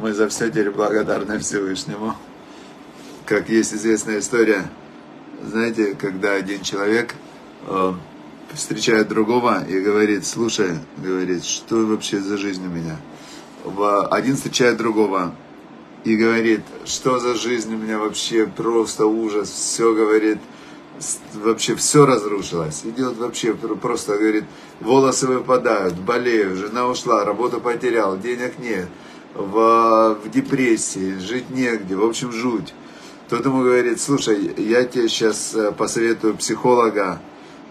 Мы за все теперь благодарны Всевышнему. Как есть известная история, знаете, когда один человек э, встречает другого и говорит, слушай, говорит, что вообще за жизнь у меня? Один встречает другого и говорит, что за жизнь у меня вообще, просто ужас, все говорит, вообще все разрушилось. Идет вообще просто, говорит, волосы выпадают, болею, жена ушла, работу потерял, денег нет, в, в депрессии, жить негде, в общем, жуть. Тот ему говорит, слушай, я тебе сейчас э, посоветую психолога,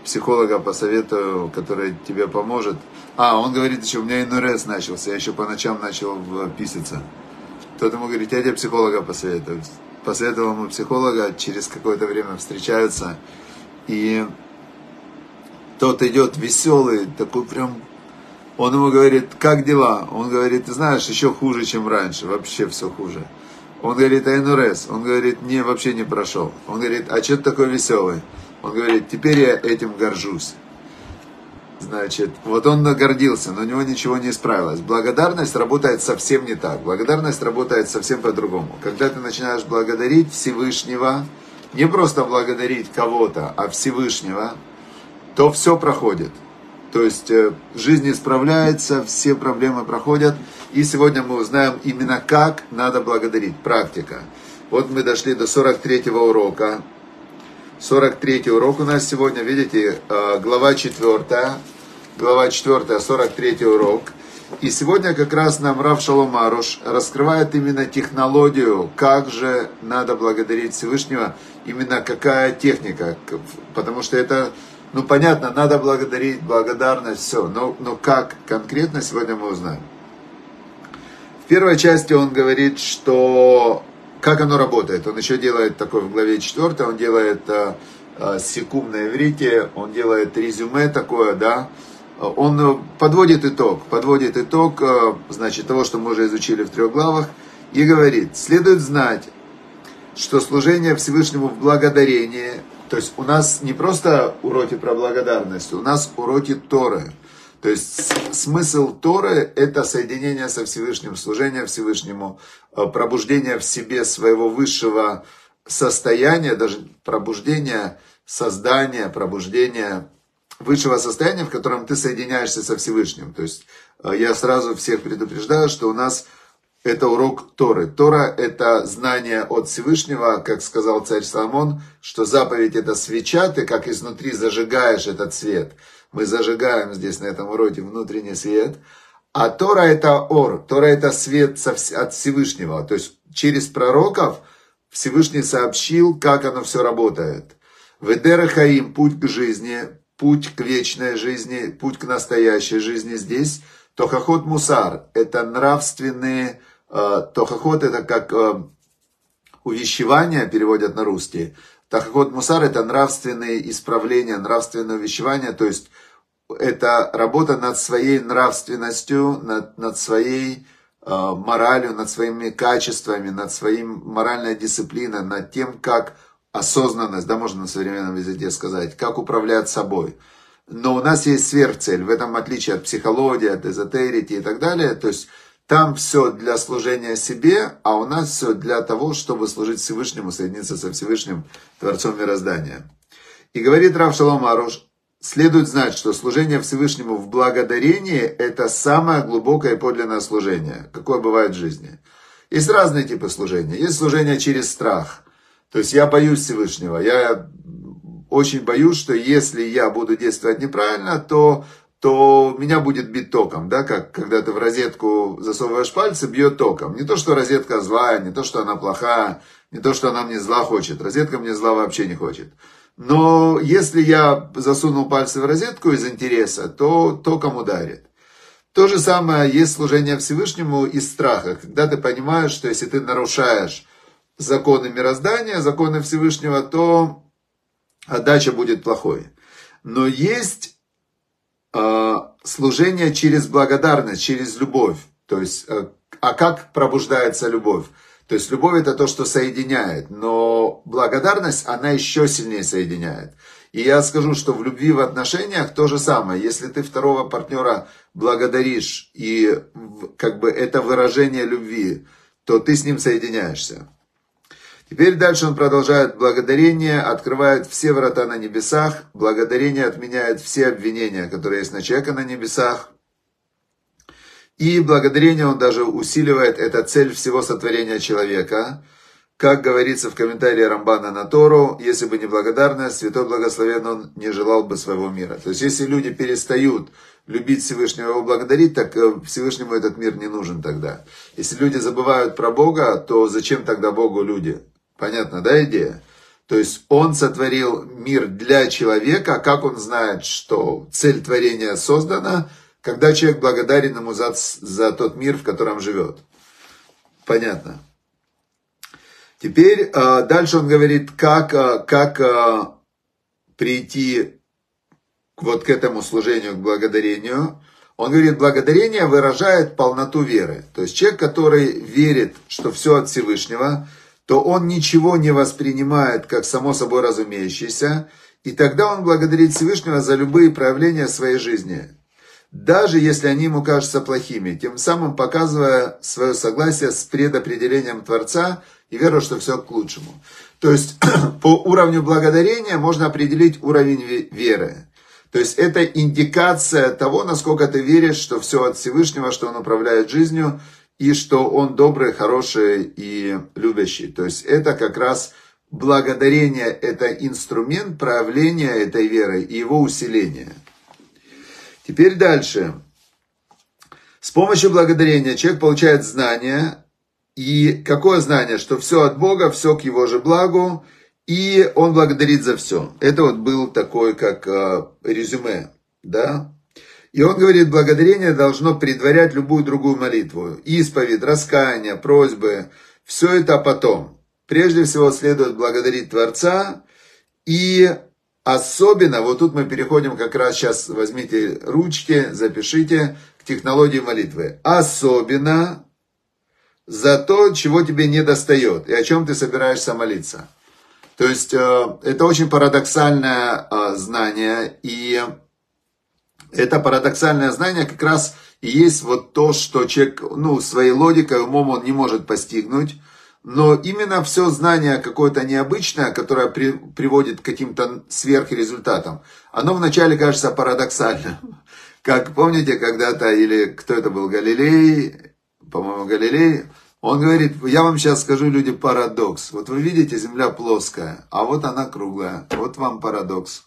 психолога посоветую, который тебе поможет. А, он говорит еще, у меня НРС начался, я еще по ночам начал писаться. Тот ему говорит, я тебе психолога посоветую посоветовал ему психолога, через какое-то время встречаются, и тот идет веселый, такой прям, он ему говорит, как дела? Он говорит, ты знаешь, еще хуже, чем раньше, вообще все хуже. Он говорит, а НРС? Он говорит, не, вообще не прошел. Он говорит, а что ты такой веселый? Он говорит, теперь я этим горжусь. Значит, вот он нагордился, но у него ничего не исправилось. Благодарность работает совсем не так. Благодарность работает совсем по-другому. Когда ты начинаешь благодарить Всевышнего, не просто благодарить кого-то, а Всевышнего, то все проходит. То есть э, жизнь исправляется, все проблемы проходят. И сегодня мы узнаем именно как надо благодарить. Практика. Вот мы дошли до 43 урока. 43 урок у нас сегодня, видите, э, глава 4, глава 4, 43 урок. И сегодня как раз нам Рав Шалом раскрывает именно технологию, как же надо благодарить Всевышнего, именно какая техника, потому что это, ну понятно, надо благодарить, благодарность, все, но, но как конкретно сегодня мы узнаем. В первой части он говорит, что как оно работает? Он еще делает такой в главе 4, он делает э, э, секум на иврите, он делает резюме такое, да, он подводит итог, подводит итог, э, значит, того, что мы уже изучили в трех главах, и говорит, следует знать, что служение Всевышнему в благодарении, то есть у нас не просто уроки про благодарность, у нас уроки Торы. То есть смысл Торы – это соединение со Всевышним, служение Всевышнему, э, пробуждение в себе своего высшего состояния, даже пробуждение создания, пробуждение высшего состояния, в котором ты соединяешься со Всевышним. То есть э, я сразу всех предупреждаю, что у нас это урок Торы. Тора – это знание от Всевышнего, как сказал царь Соломон, что заповедь – это свеча, ты как изнутри зажигаешь этот свет – мы зажигаем здесь на этом уроке внутренний свет. А Тора это ор, Тора это свет от Всевышнего. То есть через пророков Всевышний сообщил, как оно все работает. Ведера Хаим, путь к жизни, путь к вечной жизни, путь к настоящей жизни здесь. Тохохот Мусар, это нравственные, э, Тохохот это как э, увещевание, переводят на русский. Тахохот Мусар это нравственные исправления, нравственное увещевание, то есть это работа над своей нравственностью, над, над своей э, моралью, над своими качествами, над своим моральной дисциплиной, над тем, как осознанность, да, можно на современном языке сказать, как управлять собой. Но у нас есть сверхцель, в этом отличие от психологии, от эзотерики и так далее, то есть там все для служения себе, а у нас все для того, чтобы служить Всевышнему, соединиться со Всевышним Творцом мироздания. И говорит Рав Шалом Аруш, Следует знать, что служение Всевышнему в благодарении – это самое глубокое и подлинное служение, какое бывает в жизни. Есть разные типы служения. Есть служение через страх. То есть я боюсь Всевышнего. Я очень боюсь, что если я буду действовать неправильно, то, то меня будет бить током. Да? Как когда ты в розетку засовываешь пальцы, бьет током. Не то, что розетка злая, не то, что она плохая, не то, что она мне зла хочет. Розетка мне зла вообще не хочет. Но если я засунул пальцы в розетку из интереса, то током ударит. То же самое есть служение Всевышнему из страха, когда ты понимаешь, что если ты нарушаешь законы мироздания, законы Всевышнего, то отдача будет плохой. Но есть служение через благодарность, через любовь. То есть, э, а как пробуждается любовь? То есть любовь это то, что соединяет, но благодарность, она еще сильнее соединяет. И я скажу, что в любви в отношениях то же самое. Если ты второго партнера благодаришь, и как бы это выражение любви, то ты с ним соединяешься. Теперь дальше он продолжает. Благодарение открывает все врата на небесах. Благодарение отменяет все обвинения, которые есть на человека на небесах. И благодарение он даже усиливает, это цель всего сотворения человека. Как говорится в комментарии Рамбана на Тору, если бы не благодарность, Святой Благословен он не желал бы своего мира. То есть, если люди перестают любить Всевышнего и благодарить, так э, Всевышнему этот мир не нужен тогда. Если люди забывают про Бога, то зачем тогда Богу люди? Понятно, да, идея? То есть он сотворил мир для человека, как он знает, что цель творения создана, когда человек благодарен ему за, за тот мир, в котором живет. Понятно. Теперь э, дальше он говорит, как, э, как э, прийти вот к этому служению, к благодарению. Он говорит, благодарение выражает полноту веры. То есть человек, который верит, что все от Всевышнего, то он ничего не воспринимает как само собой разумеющееся, и тогда он благодарит Всевышнего за любые проявления своей жизни даже если они ему кажутся плохими, тем самым показывая свое согласие с предопределением Творца и веру, что все к лучшему. То есть по уровню благодарения можно определить уровень веры. То есть это индикация того, насколько ты веришь, что все от Всевышнего, что Он управляет жизнью, и что Он добрый, хороший и любящий. То есть это как раз благодарение, это инструмент проявления этой веры и его усиления. Теперь дальше. С помощью благодарения человек получает знание. И какое знание? Что все от Бога, все к его же благу. И он благодарит за все. Это вот был такой, как э, резюме. Да? И он говорит, благодарение должно предварять любую другую молитву. Исповедь, раскаяние, просьбы. Все это потом. Прежде всего следует благодарить Творца и Особенно, вот тут мы переходим как раз сейчас, возьмите ручки, запишите к технологии молитвы. Особенно за то, чего тебе не достает и о чем ты собираешься молиться. То есть э, это очень парадоксальное э, знание, и это парадоксальное знание как раз и есть вот то, что человек, ну, своей логикой, умом он не может постигнуть, но именно все знание какое-то необычное, которое при, приводит к каким-то сверхрезультатам, оно вначале кажется парадоксальным. Как помните, когда-то, или кто это был, Галилей, по-моему, Галилей, он говорит, я вам сейчас скажу, люди, парадокс. Вот вы видите, земля плоская, а вот она круглая. Вот вам парадокс.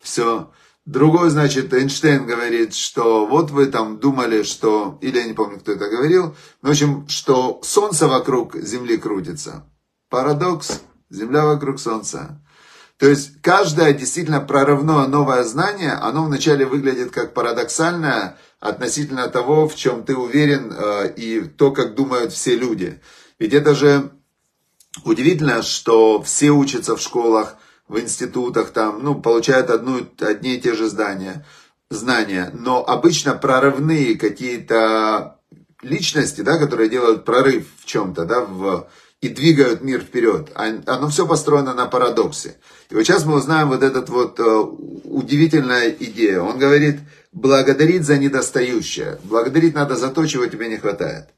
Все. Другой, значит, Эйнштейн говорит, что вот вы там думали, что, или я не помню, кто это говорил, в общем, что Солнце вокруг Земли крутится. Парадокс, Земля вокруг Солнца. То есть каждое действительно прорывное новое знание, оно вначале выглядит как парадоксальное относительно того, в чем ты уверен, э, и то, как думают все люди. Ведь это же удивительно, что все учатся в школах, в институтах, там, ну, получают одну, одни и те же здания, знания. Но обычно прорывные какие-то личности, да, которые делают прорыв в чем-то, да, в, и двигают мир вперед. А, оно все построено на парадоксе. И вот сейчас мы узнаем вот этот вот uh, удивительная идея. Он говорит, благодарить за недостающее. Благодарить надо за то, чего тебе не хватает.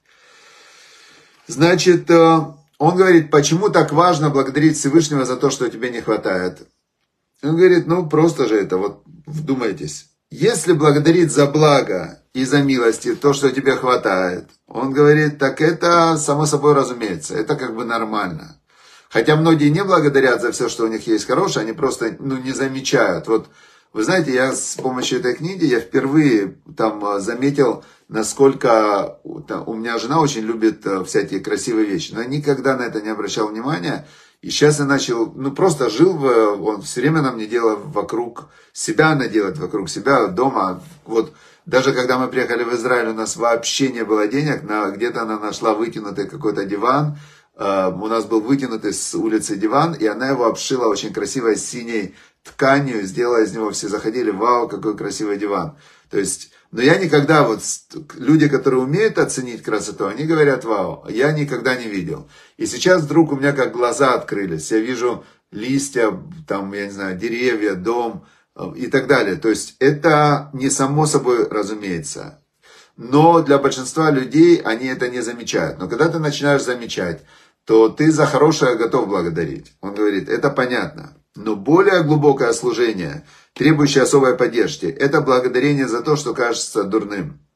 Значит, uh, он говорит, почему так важно благодарить Всевышнего за то, что тебе не хватает? Он говорит, ну просто же это, вот вдумайтесь. Если благодарить за благо и за милости то, что тебе хватает, он говорит, так это само собой разумеется, это как бы нормально. Хотя многие не благодарят за все, что у них есть хорошее, они просто ну, не замечают. Вот вы знаете, я с помощью этой книги, я впервые там а, заметил, насколько у меня жена очень любит а, всякие красивые вещи, но я никогда на это не обращал внимания. И сейчас я начал, ну просто жил, в, он все время нам не делал вокруг себя, она делает вокруг себя, дома. Вот даже когда мы приехали в Израиль, у нас вообще не было денег, на, где-то она нашла вытянутый какой-то диван, у нас был вытянутый с улицы диван, и она его обшила очень красивой синей тканью, сделала из него, все заходили, вау, какой красивый диван. То есть, но я никогда, вот люди, которые умеют оценить красоту, они говорят, вау, я никогда не видел. И сейчас вдруг у меня как глаза открылись. Я вижу листья, там, я не знаю, деревья, дом э, и так далее. То есть это не само собой разумеется. Но для большинства людей они это не замечают. Но когда ты начинаешь замечать, то ты за хорошее готов благодарить. Он говорит, это понятно. Но более глубокое служение, требующее особой поддержки, это благодарение за то, что кажется дурным.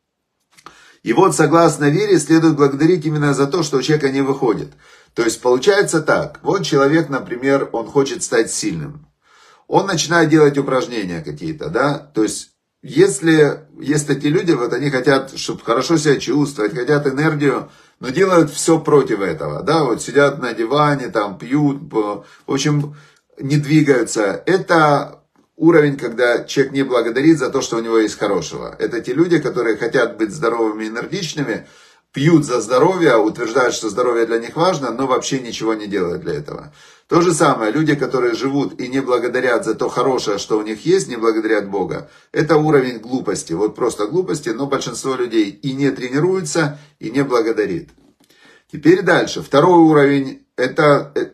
И вот, согласно вере, следует благодарить именно за то, что у человека не выходит. То есть, получается так. Вот человек, например, он хочет стать сильным. Он начинает делать упражнения какие-то, да. То есть, если есть такие люди, вот они хотят, чтобы хорошо себя чувствовать, хотят энергию, но делают все против этого, да, вот сидят на диване, там пьют, в общем, не двигаются. Это уровень, когда человек не благодарит за то, что у него есть хорошего. Это те люди, которые хотят быть здоровыми и энергичными, пьют за здоровье, утверждают, что здоровье для них важно, но вообще ничего не делают для этого. То же самое, люди, которые живут и не благодарят за то хорошее, что у них есть, не благодарят Бога, это уровень глупости, вот просто глупости, но большинство людей и не тренируется, и не благодарит. Теперь дальше, второй уровень, это э,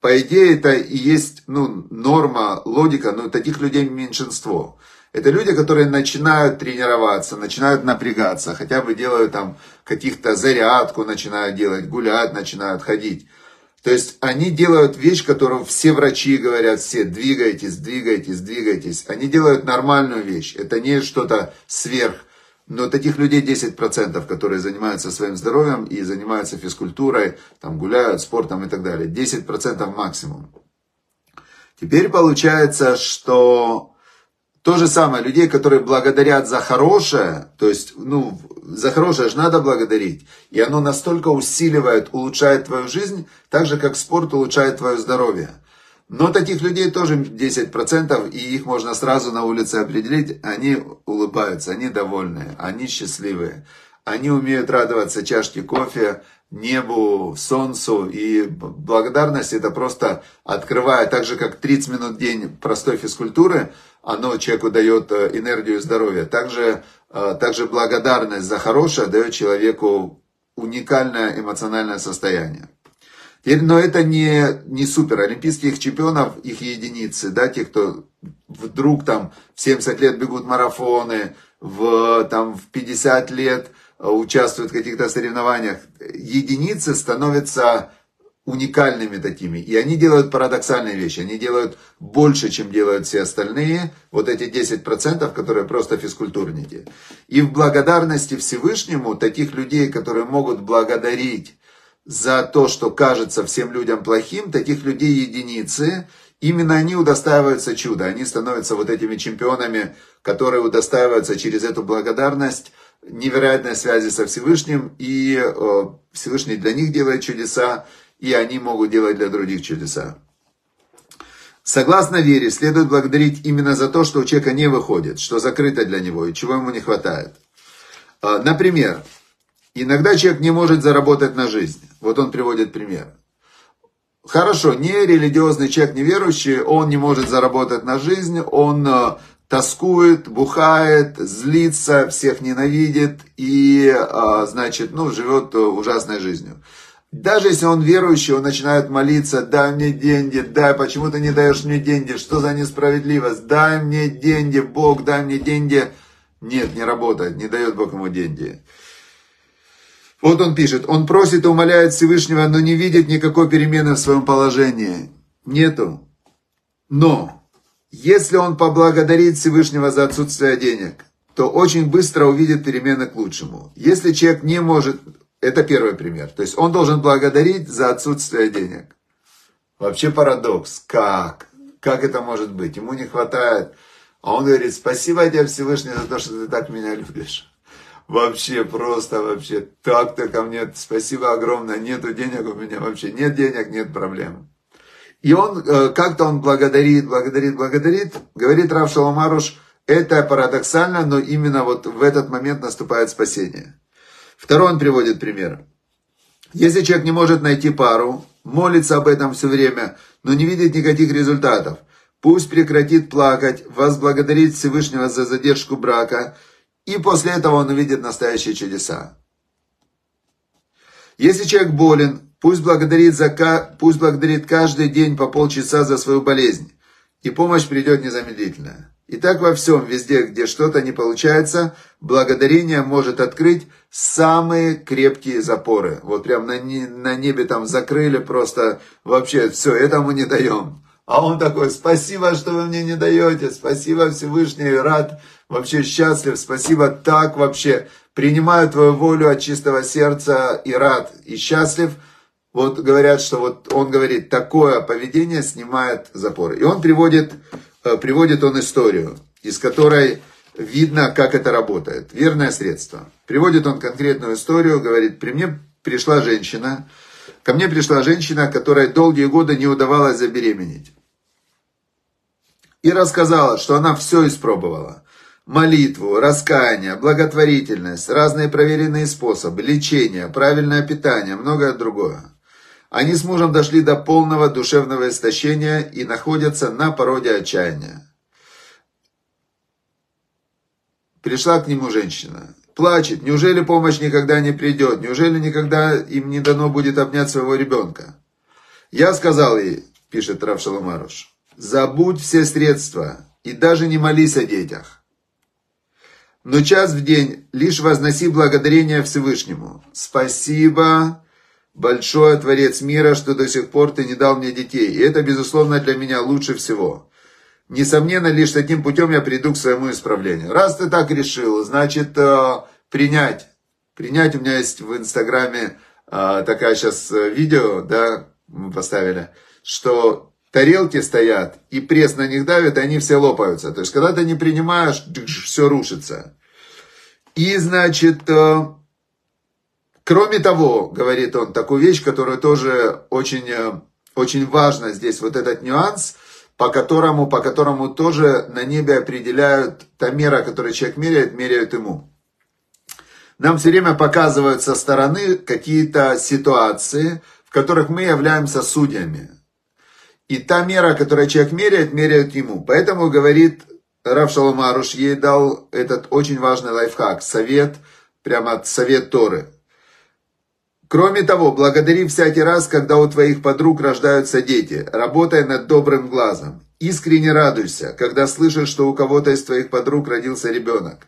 по идее, это и есть ну, норма, логика, но таких людей меньшинство. Это люди, которые начинают тренироваться, начинают напрягаться, хотя бы делают там каких-то зарядку, начинают делать, гулять, начинают ходить. То есть они делают вещь, которую все врачи говорят, все двигайтесь, двигайтесь, двигайтесь. Они делают нормальную вещь. Это не что-то сверх но таких людей 10%, которые занимаются своим здоровьем и занимаются физкультурой, там гуляют, спортом и так далее. 10% максимум. Теперь получается, что то же самое, людей, которые благодарят за хорошее, то есть, ну, за хорошее же надо благодарить, и оно настолько усиливает, улучшает твою жизнь, так же, как спорт улучшает твое здоровье. Но таких людей тоже 10%, и их можно сразу на улице определить. Они улыбаются, они довольны, они счастливые. Они умеют радоваться чашке кофе, небу, солнцу. И благодарность это просто открывает, так же как 30 минут в день простой физкультуры, оно человеку дает э, энергию и здоровье. Также, э, также благодарность за хорошее дает человеку уникальное эмоциональное состояние. Теперь, но это не, не супер. Олимпийских чемпионов, их единицы, да, те, кто вдруг там в 70 лет бегут марафоны, в, там, в 50 лет участвуют в каких-то соревнованиях. Единицы становятся уникальными такими. И они делают парадоксальные вещи. Они делают больше, чем делают все остальные. Вот эти 10%, которые просто физкультурники. И в благодарности Всевышнему таких людей, которые могут благодарить за то, что кажется всем людям плохим, таких людей единицы, именно они удостаиваются чуда, они становятся вот этими чемпионами, которые удостаиваются через эту благодарность невероятной связи со Всевышним, и Всевышний для них делает чудеса, и они могут делать для других чудеса. Согласно вере, следует благодарить именно за то, что у человека не выходит, что закрыто для него и чего ему не хватает. А, например, Иногда человек не может заработать на жизнь. Вот он приводит пример. Хорошо, не религиозный человек, неверующий, он не может заработать на жизнь, он э, тоскует, бухает, злится, всех ненавидит и, э, значит, ну, живет ужасной жизнью. Даже если он верующий, он начинает молиться, дай мне деньги, дай, почему ты не даешь мне деньги, что за несправедливость, дай мне деньги, Бог, дай мне деньги. Нет, не работает, не дает Бог ему деньги. Вот он пишет, он просит и умоляет Всевышнего, но не видит никакой перемены в своем положении. Нету. Но, если он поблагодарит Всевышнего за отсутствие денег, то очень быстро увидит перемены к лучшему. Если человек не может, это первый пример, то есть он должен благодарить за отсутствие денег. Вообще парадокс. Как? Как это может быть? Ему не хватает. А он говорит, спасибо тебе Всевышний за то, что ты так меня любишь. Вообще просто, вообще, так-то ко мне, спасибо огромное, нету денег у меня вообще, нет денег, нет проблем. И он, э, как-то он благодарит, благодарит, благодарит, говорит Рав Шаламаруш, это парадоксально, но именно вот в этот момент наступает спасение. Второй он приводит пример. Если человек не может найти пару, молится об этом все время, но не видит никаких результатов, пусть прекратит плакать, возблагодарит Всевышнего за задержку брака – и после этого он увидит настоящие чудеса. Если человек болен, Пусть благодарит, за, пусть благодарит каждый день по полчаса за свою болезнь, и помощь придет незамедлительно. И так во всем, везде, где что-то не получается, благодарение может открыть самые крепкие запоры. Вот прям на, на небе там закрыли просто, вообще все, этому не даем. А он такой, спасибо, что вы мне не даете, спасибо Всевышний, рад, вообще счастлив, спасибо, так вообще, принимаю твою волю от чистого сердца и рад, и счастлив. Вот говорят, что вот он говорит, такое поведение снимает запоры. И он приводит, э, приводит он историю, из которой видно, как это работает. Верное средство. Приводит он конкретную историю, говорит, при мне пришла женщина, ко мне пришла женщина, которая долгие годы не удавалось забеременеть и рассказала, что она все испробовала. Молитву, раскаяние, благотворительность, разные проверенные способы, лечение, правильное питание, многое другое. Они с мужем дошли до полного душевного истощения и находятся на породе отчаяния. Пришла к нему женщина. Плачет. Неужели помощь никогда не придет? Неужели никогда им не дано будет обнять своего ребенка? Я сказал ей, пишет Рав Шаламаруш, Забудь все средства и даже не молись о детях. Но час в день лишь возноси благодарение Всевышнему. Спасибо большое, Творец мира, что до сих пор ты не дал мне детей. И это, безусловно, для меня лучше всего. Несомненно, лишь таким путем я приду к своему исправлению. Раз ты так решил, значит, э, принять. Принять у меня есть в Инстаграме э, такая сейчас э, видео, да, мы поставили, что тарелки стоят, и пресс на них давит, и они все лопаются. То есть, когда ты не принимаешь, все рушится. И, значит, кроме того, говорит он, такую вещь, которую тоже очень, э, очень важно здесь, вот этот нюанс, по которому, по которому тоже на небе определяют, та мера, которую человек меряет, меряют ему. Нам все время показывают со стороны какие-то ситуации, в которых мы являемся судьями. И та мера, которую человек меряет, меряют ему. Поэтому, говорит Рав Шаломаруш, ей дал этот очень важный лайфхак, совет, прямо совет Торы. Кроме того, благодари всякий раз, когда у твоих подруг рождаются дети, работая над добрым глазом. Искренне радуйся, когда слышишь, что у кого-то из твоих подруг родился ребенок.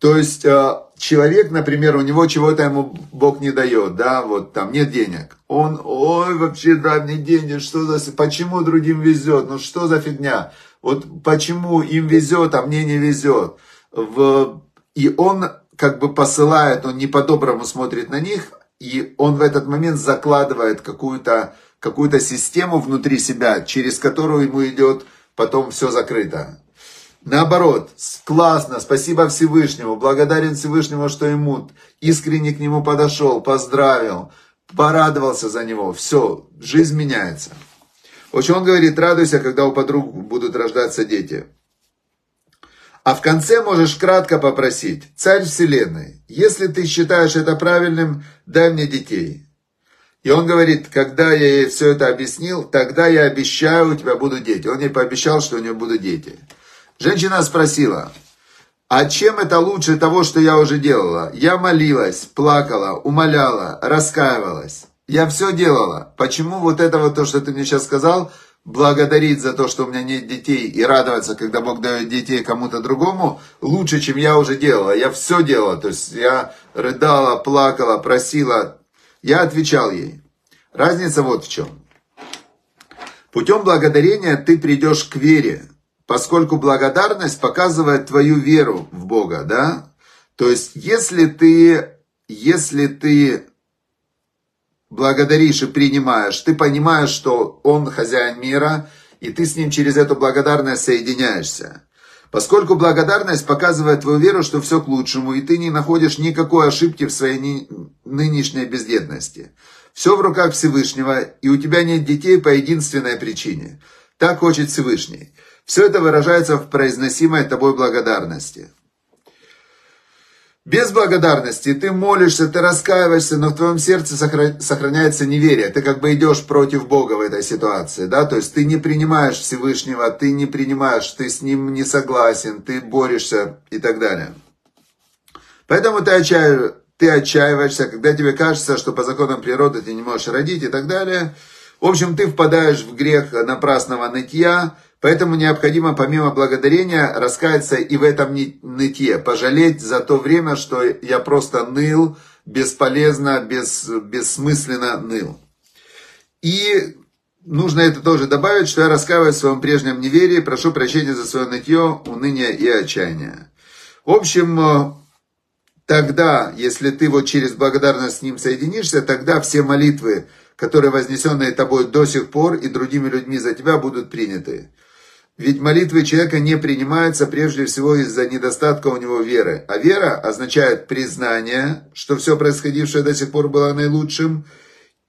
То есть э, человек, например, у него чего-то ему Бог не дает, да, вот там нет денег. Он, ой, вообще дай мне денег, что за, почему другим везет, ну что за фигня? Вот почему им везет, а мне не везет. В, и он как бы посылает, он не по-доброму смотрит на них, и он в этот момент закладывает какую-то какую систему внутри себя, через которую ему идет потом все закрыто. Наоборот, классно, спасибо Всевышнему, благодарен Всевышнему, что ему искренне к нему подошел, поздравил, порадовался за него. Все, жизнь меняется. В общем, он говорит, радуйся, когда у подруг будут рождаться дети. А в конце можешь кратко попросить, Царь Вселенной, если ты считаешь это правильным, дай мне детей. И он говорит, когда я ей все это объяснил, тогда я обещаю, у тебя будут дети. Он ей пообещал, что у нее будут дети. Женщина спросила, а чем это лучше того, что я уже делала? Я молилась, плакала, умоляла, раскаивалась. Я все делала. Почему вот это вот то, что ты мне сейчас сказал, благодарить за то, что у меня нет детей и радоваться, когда Бог дает детей кому-то другому, лучше, чем я уже делала. Я все делала. То есть я рыдала, плакала, просила. Я отвечал ей. Разница вот в чем. Путем благодарения ты придешь к вере поскольку благодарность показывает твою веру в Бога, да? То есть, если ты, если ты благодаришь и принимаешь, ты понимаешь, что Он хозяин мира, и ты с Ним через эту благодарность соединяешься. Поскольку благодарность показывает твою веру, что все к лучшему, и ты не находишь никакой ошибки в своей нынешней бездетности. Все в руках Всевышнего, и у тебя нет детей по единственной причине. Так хочет Всевышний. Все это выражается в произносимой тобой благодарности. Без благодарности ты молишься, ты раскаиваешься, но в твоем сердце сохраняется неверие. Ты как бы идешь против Бога в этой ситуации, да, то есть ты не принимаешь Всевышнего, ты не принимаешь, ты с Ним не согласен, ты борешься и так далее. Поэтому ты, отчаив... ты отчаиваешься, когда тебе кажется, что по законам природы ты не можешь родить и так далее. В общем, ты впадаешь в грех напрасного нытья, поэтому необходимо помимо благодарения раскаяться и в этом нытье, пожалеть за то время, что я просто ныл, бесполезно, бес, бессмысленно ныл. И нужно это тоже добавить, что я раскаиваюсь в своем прежнем неверии, прошу прощения за свое нытье, уныние и отчаяние. В общем, тогда, если ты вот через благодарность с ним соединишься, тогда все молитвы, которые вознесенные тобой до сих пор и другими людьми за тебя будут приняты. Ведь молитвы человека не принимаются прежде всего из-за недостатка у него веры. А вера означает признание, что все происходившее до сих пор было наилучшим.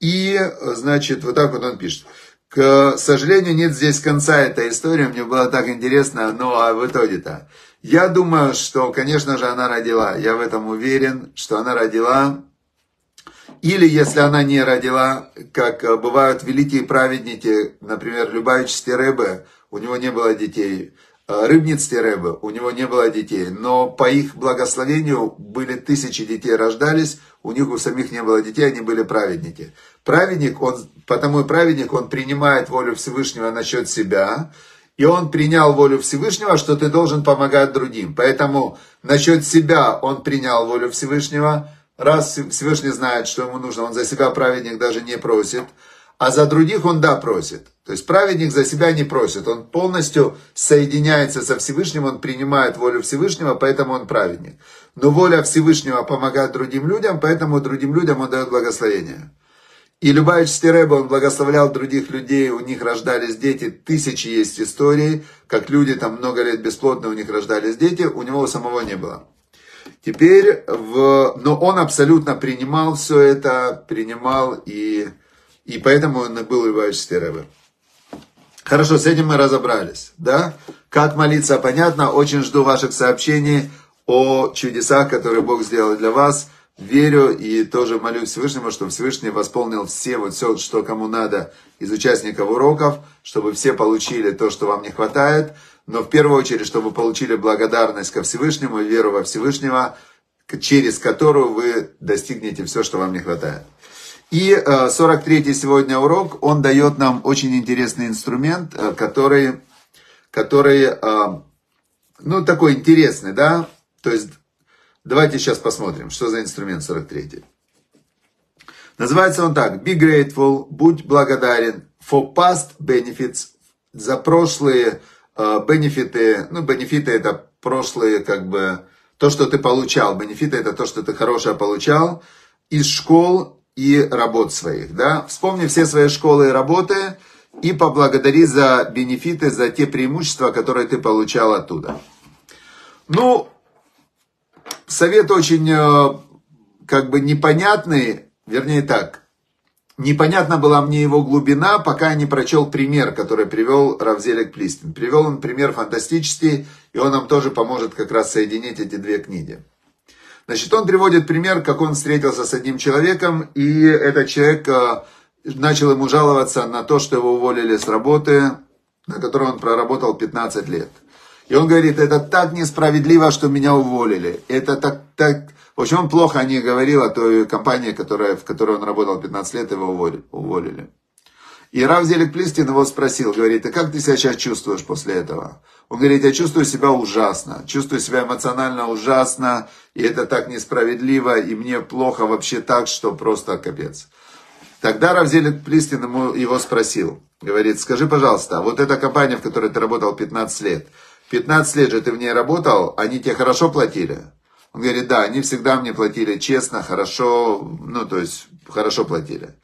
И, значит, вот так вот он пишет. К сожалению, нет здесь конца этой истории. Мне было так интересно, ну а в итоге-то. Я думаю, что, конечно же, она родила. Я в этом уверен, что она родила. Или, если она не родила, как бывают великие праведники, например, Любавич Стеребе, у него не было детей. Рыбниц Теребе, у него не было детей, но по их благословению были тысячи детей рождались, у них у самих не было детей, они были праведники. Праведник, он, потому и праведник, он принимает волю Всевышнего насчет себя, и он принял волю Всевышнего, что ты должен помогать другим. Поэтому насчет себя он принял волю Всевышнего. Раз Всевышний знает, что ему нужно, он за себя праведник даже не просит. А за других он да просит. То есть праведник за себя не просит. Он полностью соединяется со Всевышним, он принимает волю Всевышнего, поэтому он праведник. Но воля Всевышнего помогает другим людям, поэтому другим людям он дает благословение. И Любавич Стереба, он благословлял других людей, у них рождались дети, тысячи есть историй, как люди там много лет бесплодно, у них рождались дети, у него самого не было. Теперь, в... но он абсолютно принимал все это, принимал, и, и поэтому он был Любавич Стереба. Хорошо, с этим мы разобрались, да? Как молиться, понятно, очень жду ваших сообщений о чудесах, которые Бог сделал для вас – верю и тоже молюсь Всевышнему, чтобы Всевышний восполнил все, вот все, что кому надо из участников уроков, чтобы все получили то, что вам не хватает, но в первую очередь, чтобы получили благодарность ко Всевышнему и веру во Всевышнего, через которую вы достигнете все, что вам не хватает. И 43-й э, сегодня урок, он дает нам очень интересный инструмент, э, который, который э, ну, такой интересный, да, то есть Давайте сейчас посмотрим, что за инструмент 43. Называется он так. Be grateful, будь благодарен for past benefits, за прошлые бенефиты. Ну, бенефиты это прошлые, как бы, то, что ты получал. Бенефиты это то, что ты хорошее получал из школ и работ своих. Да? Вспомни все свои школы и работы и поблагодари за бенефиты, за те преимущества, которые ты получал оттуда. Ну, совет очень э, как бы непонятный, вернее так, непонятна была мне его глубина, пока я не прочел пример, который привел Равзелик Плистин. Привел он пример фантастический, и он нам тоже поможет как раз соединить эти две книги. Значит, он приводит пример, как он встретился с одним человеком, и этот человек э, начал ему жаловаться на то, что его уволили с работы, на которой он проработал 15 лет. И он говорит, это так несправедливо, что меня уволили. Это так, так... В общем, он плохо о них говорил, о той компании, которая, в которой он работал 15 лет, его уволили. И Рав Зелик Плистин его спросил, говорит, а как ты себя сейчас чувствуешь после этого? Он говорит, я чувствую себя ужасно, чувствую себя эмоционально ужасно, и это так несправедливо, и мне плохо вообще так, что просто капец. Тогда Равзелик Плистин ему, его спросил, говорит, скажи, пожалуйста, вот эта компания, в которой ты работал 15 лет, 15 лет же ты в ней работал, они тебе хорошо платили? Он говорит, да, они всегда мне платили честно, хорошо, ну, то есть, хорошо платили.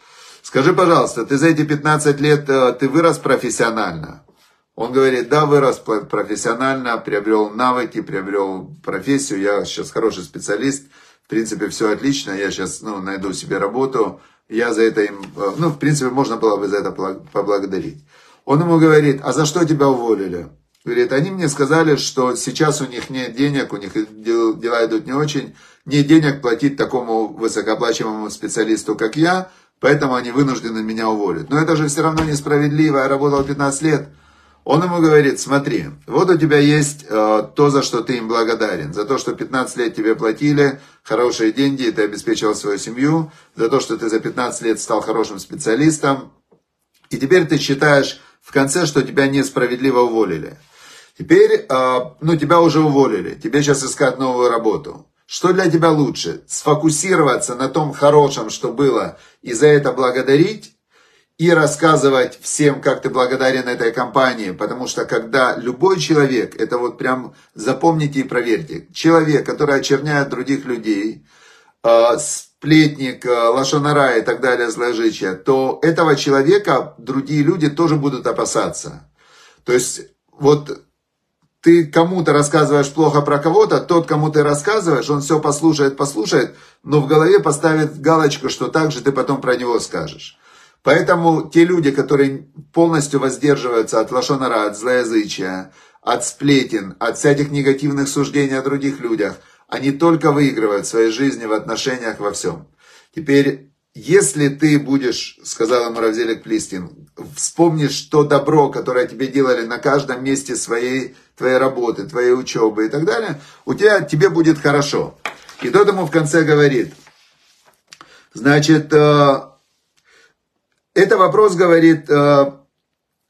Скажи, пожалуйста, ты за эти 15 лет, э, ты вырос профессионально? Он говорит, да, вырос профессионально, приобрел навыки, приобрел профессию, я сейчас хороший специалист, в принципе, все отлично, я сейчас, ну, найду себе работу, я за это им, э, ну, в принципе, можно было бы за это поблагодарить. Он ему говорит, а за что тебя уволили? Говорит, они мне сказали, что сейчас у них нет денег, у них дела идут не очень, нет денег платить такому высокооплачиваемому специалисту, как я, поэтому они вынуждены меня уволить. Но это же все равно несправедливо, я работал 15 лет. Он ему говорит, смотри, вот у тебя есть э, то, за что ты им благодарен. За то, что 15 лет тебе платили хорошие деньги, и ты обеспечивал свою семью. За то, что ты за 15 лет стал хорошим специалистом. И теперь ты считаешь в конце, что тебя несправедливо уволили. Теперь, э, ну, тебя уже уволили. Тебе сейчас искать новую работу. Что для тебя лучше? Сфокусироваться на том хорошем, что было, и за это благодарить? и рассказывать всем, как ты благодарен этой компании, потому что когда любой человек, это вот прям запомните и проверьте, человек, который очерняет других людей, э, сплетник, э, лошонара и так далее, зложичия, то этого человека другие люди тоже будут опасаться. То есть вот ты кому-то рассказываешь плохо про кого-то, тот, кому ты рассказываешь, он все послушает, послушает, но в голове поставит галочку, что так же ты потом про него скажешь. Поэтому те люди, которые полностью воздерживаются от лошонара, от злоязычия, от сплетен, от всяких негативных суждений о других людях, они только выигрывают в своей жизни, в отношениях, во всем. Теперь, если ты будешь, сказал ему Равзелик Плистин, вспомнишь то добро, которое тебе делали на каждом месте своей, твоей работы, твоей учебы и так далее, у тебя, тебе будет хорошо. И тот ему в конце говорит, значит, э, это вопрос говорит, э,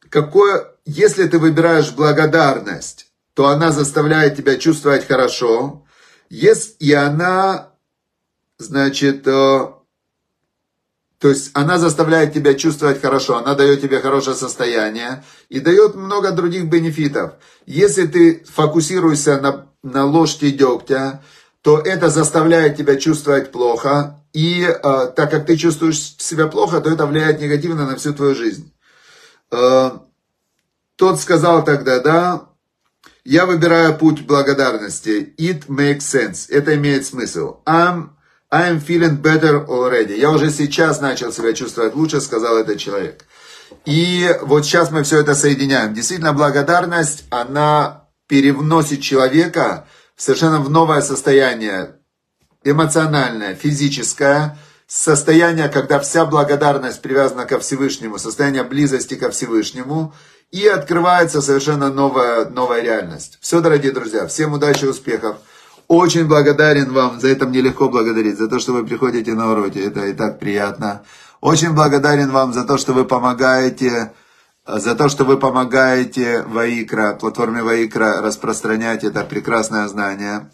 какое, если ты выбираешь благодарность, то она заставляет тебя чувствовать хорошо, если, и она, значит, э, то есть она заставляет тебя чувствовать хорошо, она дает тебе хорошее состояние и дает много других бенефитов. Если ты фокусируешься на, на ложке дегтя, то это заставляет тебя чувствовать плохо, и э, так как ты чувствуешь себя плохо, то это влияет негативно на всю твою жизнь. Э, тот сказал тогда, да, я выбираю путь благодарности. It makes sense. Это имеет смысл. I'm, I'm feeling better already. Я уже сейчас начал себя чувствовать лучше, сказал этот человек. И вот сейчас мы все это соединяем. Действительно, благодарность, она перевносит человека совершенно в новое состояние эмоциональное, физическое, состояние, когда вся благодарность привязана ко Всевышнему, состояние близости ко Всевышнему, и открывается совершенно новая, новая реальность. Все, дорогие друзья, всем удачи и успехов. Очень благодарен вам, за это мне легко благодарить, за то, что вы приходите на уроки, это и так приятно. Очень благодарен вам за то, что вы помогаете, за то, что вы помогаете Ваикра, платформе Ваикра распространять это прекрасное знание.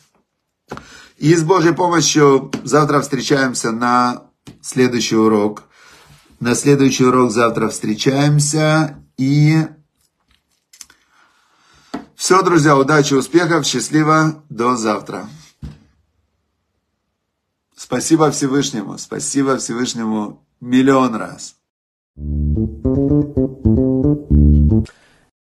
И с Божьей помощью завтра встречаемся на следующий урок. На следующий урок завтра встречаемся. И все, друзья, удачи, успехов, счастливо, до завтра. Спасибо Всевышнему, спасибо Всевышнему миллион раз.